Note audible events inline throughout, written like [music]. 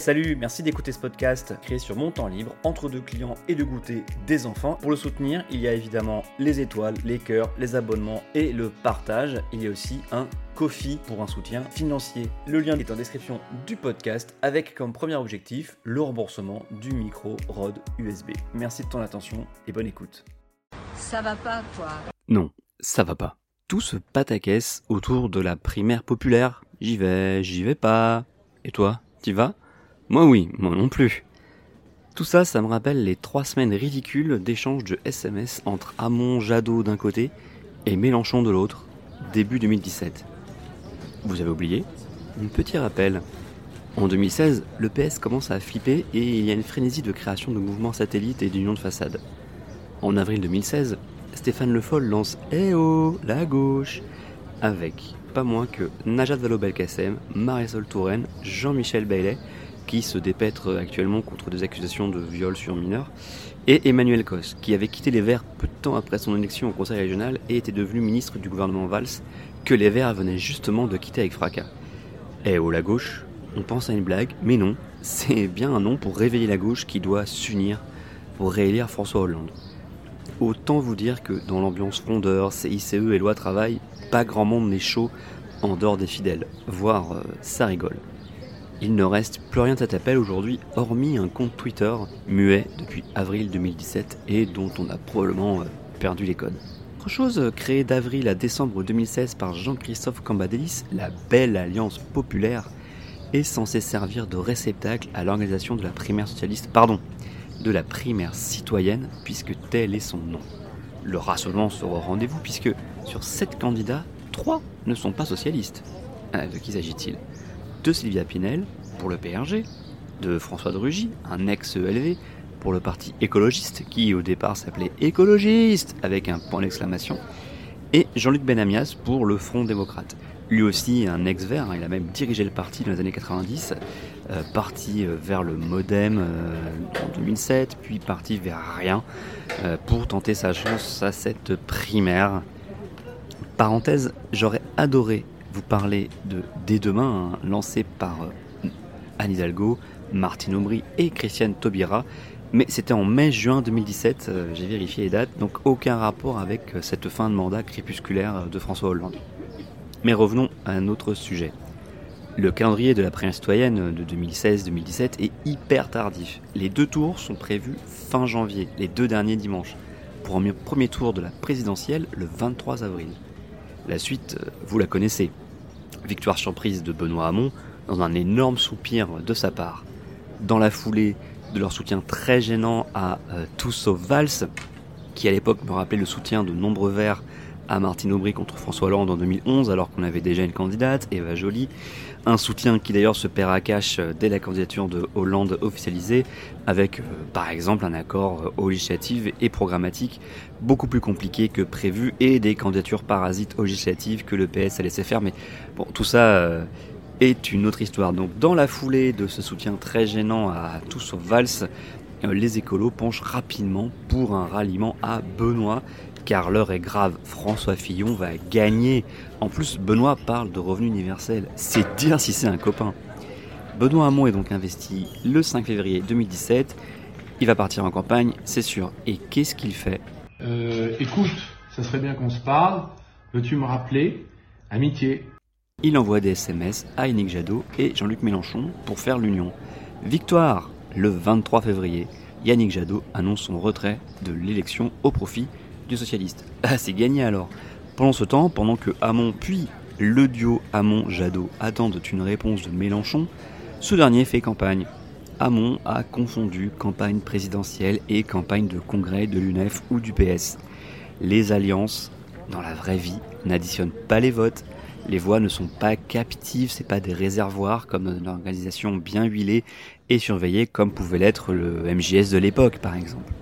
Salut, merci d'écouter ce podcast créé sur mon temps libre, entre deux clients et de goûter des enfants. Pour le soutenir, il y a évidemment les étoiles, les cœurs, les abonnements et le partage. Il y a aussi un Kofi pour un soutien financier. Le lien est en description du podcast avec comme premier objectif le remboursement du micro Rode USB. Merci de ton attention et bonne écoute. Ça va pas, quoi. Non, ça va pas. Tout se pataquès autour de la primaire populaire. J'y vais, j'y vais pas. Et toi, t'y vas? Moi oui, moi non plus. Tout ça, ça me rappelle les trois semaines ridicules d'échanges de SMS entre Hamon Jadot d'un côté et Mélenchon de l'autre, début 2017. Vous avez oublié? Un petit rappel. En 2016, le PS commence à flipper et il y a une frénésie de création de mouvements satellites et d'unions de façade. En avril 2016, Stéphane Le Foll lance Eh oh, la gauche avec pas moins que Najat Vallaud-Belkacem, Marisol Touraine, Jean-Michel Baillet, qui se dépêtre actuellement contre des accusations de viol sur mineurs, et Emmanuel Cos, qui avait quitté les Verts peu de temps après son élection au Conseil régional et était devenu ministre du gouvernement Valls, que les Verts venaient justement de quitter avec fracas. Et oh la gauche, on pense à une blague, mais non, c'est bien un nom pour réveiller la gauche qui doit s'unir pour réélire François Hollande. Autant vous dire que dans l'ambiance frondeur, CICE et loi travail, pas grand monde n'est chaud en dehors des fidèles, voire euh, ça rigole. Il ne reste plus rien à t'appeler aujourd'hui, hormis un compte Twitter muet depuis avril 2017 et dont on a probablement euh, perdu les codes. Autre chose euh, créée d'avril à décembre 2016 par Jean-Christophe Cambadélis, la Belle Alliance Populaire, est censée servir de réceptacle à l'organisation de la primaire socialiste, pardon, de la primaire citoyenne, puisque tel est son nom. Le rassemblement sera au rendez-vous, puisque sur sept candidats, trois ne sont pas socialistes. Euh, de qui s'agit-il? De Sylvia Pinel pour le PRG, de François de Rugy, un ex-ELV, pour le parti écologiste, qui au départ s'appelait écologiste avec un point d'exclamation, et Jean-Luc Benamias pour le Front démocrate. Lui aussi un ex-vert, hein, il a même dirigé le parti dans les années 90, euh, parti euh, vers le modem euh, en 2007, puis parti vers rien pour tenter sa chance à cette primaire. Parenthèse, j'aurais adoré vous parler de Dès demain, hein, lancé par euh, Anne Hidalgo, Martine Aubry et Christiane Taubira. Mais c'était en mai-juin 2017, euh, j'ai vérifié les dates, donc aucun rapport avec euh, cette fin de mandat crépusculaire de François Hollande. Mais revenons à un autre sujet. Le calendrier de la primaire citoyenne de 2016-2017 est hyper tardif. Les deux tours sont prévus fin janvier, les deux derniers dimanches, pour un premier tour de la présidentielle le 23 avril. La suite, vous la connaissez. Victoire surprise de Benoît Hamon dans un énorme soupir de sa part. Dans la foulée de leur soutien très gênant à euh, Tous sauf Valls, qui à l'époque me rappelait le soutien de nombreux verts à Martine Aubry contre François Hollande en 2011, alors qu'on avait déjà une candidate, Eva Joly. Un soutien qui d'ailleurs se perd à cash euh, dès la candidature de Hollande officialisée, avec euh, par exemple un accord aux législatives et programmatique beaucoup plus compliqué que prévu, et des candidatures parasites aux législatives que le PS a laissé faire. Mais bon, tout ça euh, est une autre histoire. Donc dans la foulée de ce soutien très gênant à tous sauf Valls, les écolos penchent rapidement pour un ralliement à Benoît car l'heure est grave, François Fillon va gagner. En plus, Benoît parle de revenu universel, c'est dire si c'est un copain. Benoît Hamon est donc investi le 5 février 2017, il va partir en campagne, c'est sûr. Et qu'est-ce qu'il fait? Euh, Écoute, ça serait bien qu'on se parle, veux-tu me rappeler? Amitié. Il envoie des SMS à Yannick Jadot et Jean-Luc Mélenchon pour faire l'union. Victoire Le 23 février, Yannick Jadot annonce son retrait de l'élection au profit socialiste. Ah, c'est gagné alors. Pendant ce temps, pendant que Hamon puis le duo Hamon-Jadot attendent une réponse de Mélenchon, ce dernier fait campagne. Hamon a confondu campagne présidentielle et campagne de congrès de l'UNEF ou du PS. Les alliances, dans la vraie vie, n'additionnent pas les votes. Les voix ne sont pas captives, c'est pas des réservoirs comme une organisation bien huilée et surveillée comme pouvait l'être le MJS de l'époque par exemple.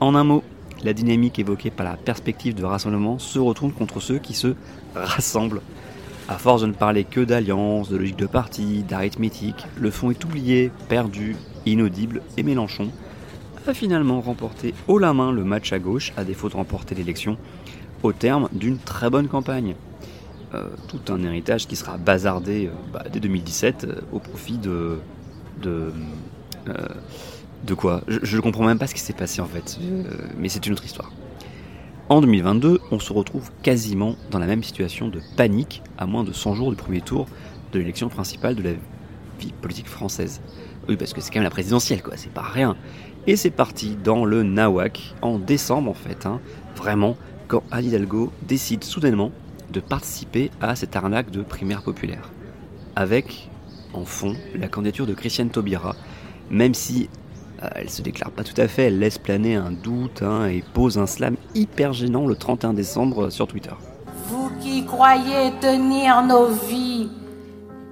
En un mot, la dynamique évoquée par la perspective de rassemblement se retourne contre ceux qui se rassemblent. À force de ne parler que d'alliance, de logique de parti, d'arithmétique, le fond est oublié, perdu, inaudible et Mélenchon a finalement remporté haut la main le match à gauche à défaut de remporter l'élection au terme d'une très bonne campagne. Euh, tout un héritage qui sera bazardé euh, bah, dès 2017 euh, au profit de... de quoi je, ne comprends même pas ce qui s'est passé en fait, mais c'est une autre histoire. En 2022, on se retrouve quasiment dans la même situation de panique à moins de 100 jours du premier tour de l'élection principale de la vie politique française. Oui, parce que c'est quand même la présidentielle, quoi, c'est pas rien. Et c'est parti dans le Nawak, en décembre en fait, hein, vraiment, quand Anne Hidalgo décide soudainement de participer à cette arnaque de primaire populaire. Avec, en fond, la candidature de Christiane Taubira, même si euh, elle se déclare pas tout à fait, elle laisse planer un doute hein, et pose un slam hyper gênant le 31 décembre sur Twitter. Vous qui croyez tenir nos vies,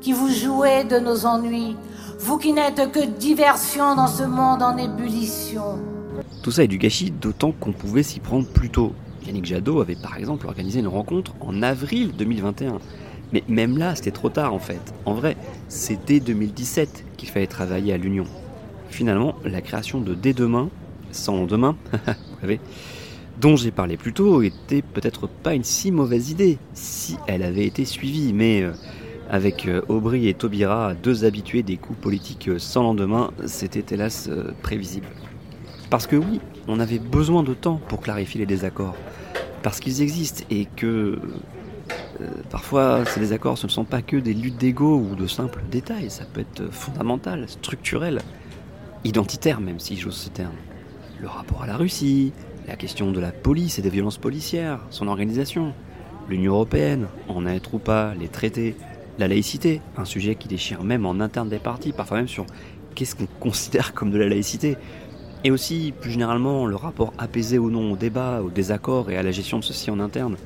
qui vous jouez de nos ennuis, vous qui n'êtes que diversion dans ce monde en ébullition. Tout ça est du gâchis, d'autant qu'on pouvait s'y prendre plus tôt. Yannick Jadot avait par exemple organisé une rencontre en avril 2021. Mais même là, c'était trop tard en fait. En vrai, c'est dès 2017 qu'il fallait travailler à l'Union. Finalement, la création de Dès demain, sans demain, [laughs] vous dont j'ai parlé plus tôt, était peut-être pas une si mauvaise idée si elle avait été suivie, mais euh, avec euh, Aubry et Taubira, deux habitués des coups politiques euh, sans lendemain, c'était hélas prévisible. Parce que oui, on avait besoin de temps pour clarifier les désaccords. Parce qu'ils existent et que parfois ces désaccords ce ne sont pas que des luttes d'ego ou de simples détails, ça peut être fondamental, structurel, identitaire même si j'ose ce terme. Le rapport à la Russie, la question de la police et des violences policières, son organisation, l'Union européenne, en être ou pas, les traités, la laïcité, un sujet qui déchire même en interne des partis, parfois même sur qu'est-ce qu'on considère comme de la laïcité. Et aussi, plus généralement, le rapport apaisé ou non au débat, au désaccord et à la gestion de ceci en interne,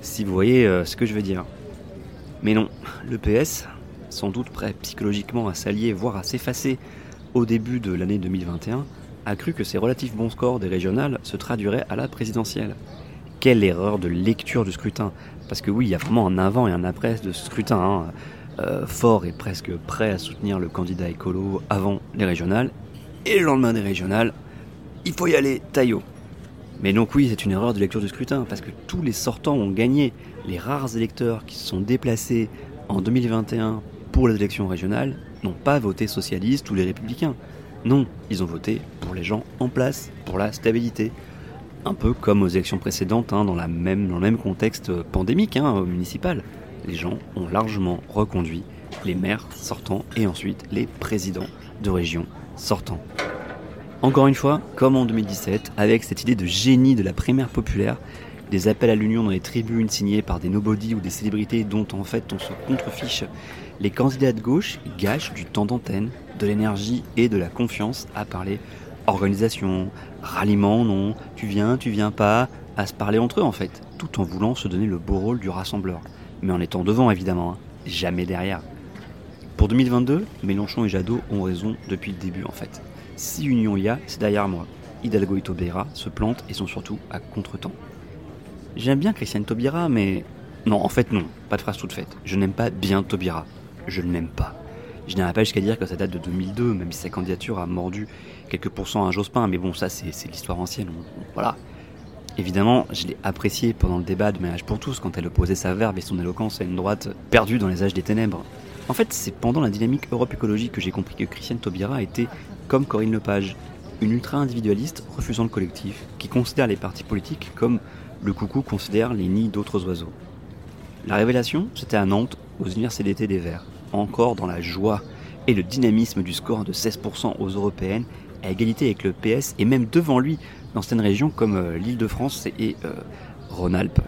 si vous voyez euh, ce que je veux dire. Mais non, le PS, sans doute prêt psychologiquement à s'allier, voire à s'effacer au début de l'année 2021, a cru que ces relatifs bons scores des régionales se traduiraient à la présidentielle. Quelle erreur de lecture du scrutin parce que oui, il y a vraiment un avant et un après de ce scrutin. Hein. Euh, fort et presque prêt à soutenir le candidat écolo avant les régionales. Et le lendemain des régionales, il faut y aller, taillot. Mais donc oui, c'est une erreur de lecture du scrutin, parce que tous les sortants ont gagné. Les rares électeurs qui se sont déplacés en 2021 pour les élections régionales n'ont pas voté socialiste ou les républicains. Non, ils ont voté pour les gens en place, pour la stabilité, un peu comme aux élections précédentes, hein, dans, la même, le même contexte pandémique hein, municipal. Les gens ont largement reconduit les maires sortants et ensuite les présidents de régions sortants. Encore une fois, comme en 2017, avec cette idée de génie de la primaire populaire, des appels à l'union dans les tribunes signés par des nobody ou des célébrités dont en fait on se contrefiche, les candidats de gauche gâchent du temps d'antenne, de l'énergie et de la confiance à parler organisation, ralliement, non, tu viens, tu viens pas, à se parler entre eux en fait, tout en voulant se donner le beau rôle du rassembleur. Mais en étant devant évidemment, hein, jamais derrière. Pour 2022, Mélenchon et Jadot ont raison depuis le début en fait. Si union y a, c'est derrière moi. Hidalgo et Taubira se plantent et sont surtout à contre-temps. J'aime bien Christiane Taubira, mais... Non, en fait non, pas de phrase toute faite. Je n'aime pas bien Taubira. Je ne l'aime pas. Je n'irai pas jusqu'à dire que ça date de 2002, même si sa candidature a mordu quelques pourcents à Jospin, mais bon, ça c'est l'histoire ancienne. voilà. Évidemment, je l'ai apprécié pendant le débat de Ménage pour tous quand elle opposait sa verve et son éloquence à une droite perdue dans les âges des ténèbres. En fait, c'est pendant la dynamique Europe écologique que j'ai compris que Christiane Taubira était, comme Corinne Lepage, une ultra-individualiste refusant le collectif, qui considère les partis politiques comme le coucou considère les nids d'autres oiseaux. La révélation, c'était à Nantes, aux universités d'été des Verts, encore dans la joie et le dynamisme du score de 16% aux européennes à égalité avec le PS et même devant lui dans certaines régions comme euh, l'île de France et euh, Rhône-Alpes.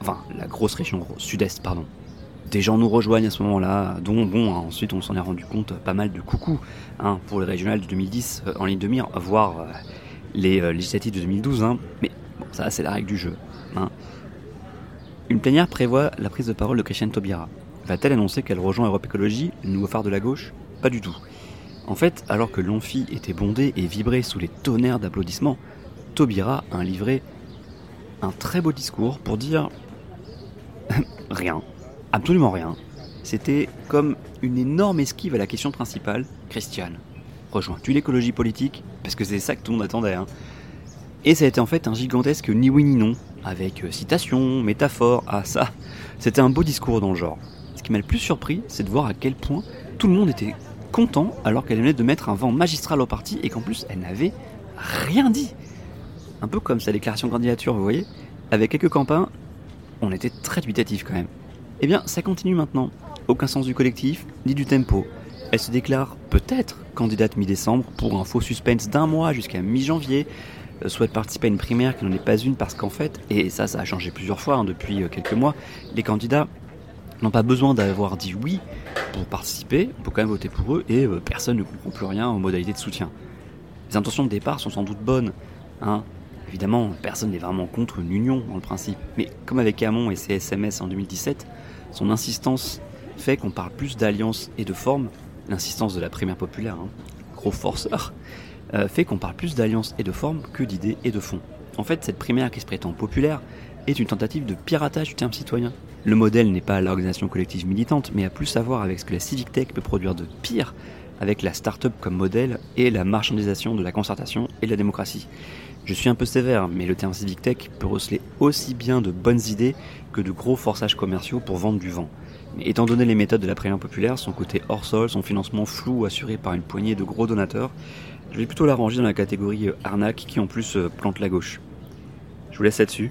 Enfin, la grosse région sud-est, pardon. Des gens nous rejoignent à ce moment-là, dont, bon, hein, ensuite on s'en est rendu compte, pas mal de coucou hein, pour les régionales de 2010 euh, en ligne de mire, voire les législatives de 2012. Hein. mais bon, ça, c'est la règle du jeu. Une plénière prévoit la prise de parole de Christiane Taubira. Va-t-elle annoncer qu'elle rejoint Europe Écologie, le nouveau phare de la gauche? Pas du tout. En fait, alors que l'Amphi était bondé et vibrait sous les tonnerres d'applaudissements, Taubira a livré un très beau discours pour dire [laughs] rien, absolument rien. C'était comme une énorme esquive à la question principale. Christiane, rejoins-tu l'écologie politique? Parce que c'est ça que tout le monde attendait. Hein. Et ça a été en fait un gigantesque ni oui ni non, avec euh, citations, métaphores, ah ça, c'était un beau discours dans le genre. Ce qui m'a le plus surpris, c'est de voir à quel point tout le monde était content alors qu'elle venait de mettre un vent magistral au parti et qu'en plus elle n'avait rien dit. Un peu comme sa déclaration de candidature, vous voyez. Avec quelques campins, on était très dubitatif quand même. Eh bien, ça continue maintenant. Aucun sens du collectif, ni du tempo. Elle se déclare peut-être candidate mi-décembre pour un faux suspense d'un mois jusqu'à mi-janvier. Euh, souhaite participer à une primaire qui n'en est pas une parce qu'en fait, et ça, ça a changé plusieurs fois hein, depuis euh, quelques mois, les candidats n'ont pas besoin d'avoir dit oui pour participer, on peut quand même voter pour eux et euh, personne ne comprend plus rien aux modalités de soutien. Les intentions de départ sont sans doute bonnes, hein. Évidemment, personne n'est vraiment contre une union dans le principe, mais comme avec Hamon et ses SMS en 2017, son insistance fait qu'on parle plus d'alliance et de forme, l'insistance de la primaire populaire, hein, gros forceur, euh, fait qu'on parle plus d'alliance et de forme que d'idées et de fond. En fait, cette primaire qui se prétend populaire est une tentative de piratage du terme citoyen. Le modèle n'est pas l'organisation collective militante, mais à plus savoir avec ce que la civic tech peut produire de pire, avec la start-up comme modèle et la marchandisation de la concertation et de la démocratie. Je suis un peu sévère, mais le terme civic tech peut receler aussi bien de bonnes idées que de gros forçages commerciaux pour vendre du vent. Mais étant donné les méthodes de la primaire populaire, son côté hors sol, son financement flou assuré par une poignée de gros donateurs, je vais plutôt la ranger dans la catégorie arnaque qui en plus euh, plante la gauche. Je vous laisse là-dessus.